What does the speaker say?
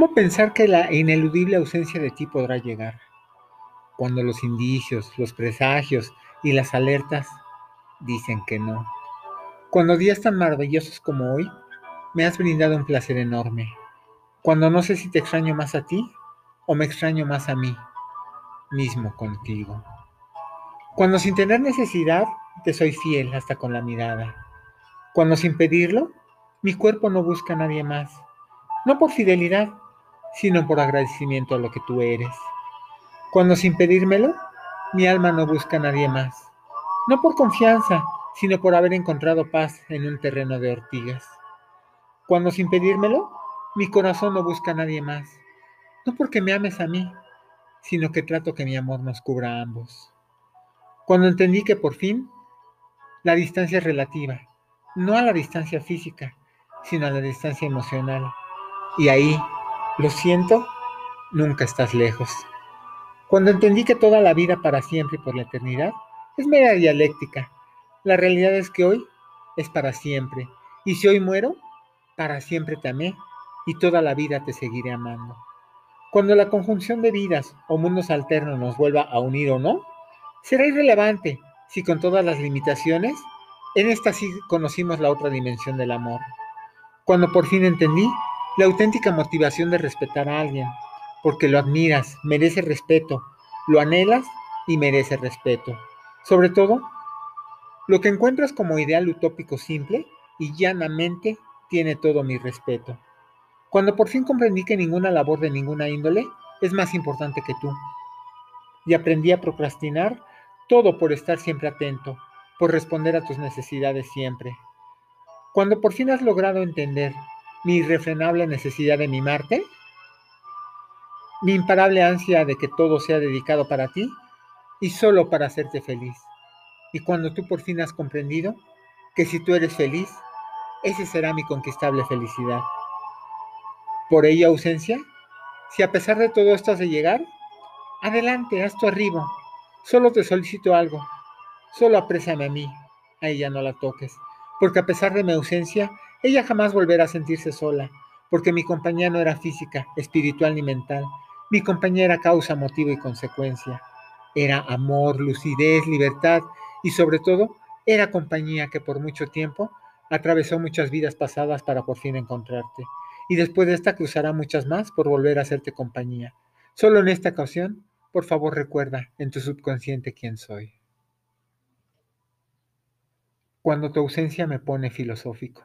¿Cómo pensar que la ineludible ausencia de ti podrá llegar? Cuando los indicios, los presagios y las alertas dicen que no. Cuando días tan maravillosos como hoy me has brindado un placer enorme. Cuando no sé si te extraño más a ti o me extraño más a mí mismo contigo. Cuando sin tener necesidad te soy fiel hasta con la mirada. Cuando sin pedirlo, mi cuerpo no busca a nadie más. No por fidelidad, sino por agradecimiento a lo que tú eres. Cuando sin pedírmelo, mi alma no busca a nadie más. No por confianza, sino por haber encontrado paz en un terreno de ortigas. Cuando sin pedírmelo, mi corazón no busca a nadie más. No porque me ames a mí, sino que trato que mi amor nos cubra a ambos. Cuando entendí que por fin la distancia es relativa, no a la distancia física, sino a la distancia emocional. Y ahí, lo siento, nunca estás lejos. Cuando entendí que toda la vida para siempre y por la eternidad es mera dialéctica, la realidad es que hoy es para siempre. Y si hoy muero, para siempre te amé y toda la vida te seguiré amando. Cuando la conjunción de vidas o mundos alternos nos vuelva a unir o no, será irrelevante si con todas las limitaciones, en esta sí conocimos la otra dimensión del amor. Cuando por fin entendí la auténtica motivación de respetar a alguien, porque lo admiras, merece respeto, lo anhelas y merece respeto. Sobre todo, lo que encuentras como ideal utópico simple y llanamente tiene todo mi respeto. Cuando por fin comprendí que ninguna labor de ninguna índole es más importante que tú. Y aprendí a procrastinar todo por estar siempre atento, por responder a tus necesidades siempre. Cuando por fin has logrado entender mi irrefrenable necesidad de mimarte, mi imparable ansia de que todo sea dedicado para ti y solo para hacerte feliz. Y cuando tú por fin has comprendido que si tú eres feliz, ese será mi conquistable felicidad por ella ausencia? Si a pesar de todo esto de llegar, adelante, haz tu arribo. Solo te solicito algo. Solo apréciame a mí. A ella no la toques. Porque a pesar de mi ausencia, ella jamás volverá a sentirse sola. Porque mi compañía no era física, espiritual ni mental. Mi compañía era causa, motivo y consecuencia. Era amor, lucidez, libertad y sobre todo era compañía que por mucho tiempo atravesó muchas vidas pasadas para por fin encontrarte y después de esta cruzará muchas más por volver a hacerte compañía. Solo en esta ocasión, por favor recuerda en tu subconsciente quién soy. Cuando tu ausencia me pone filosófico.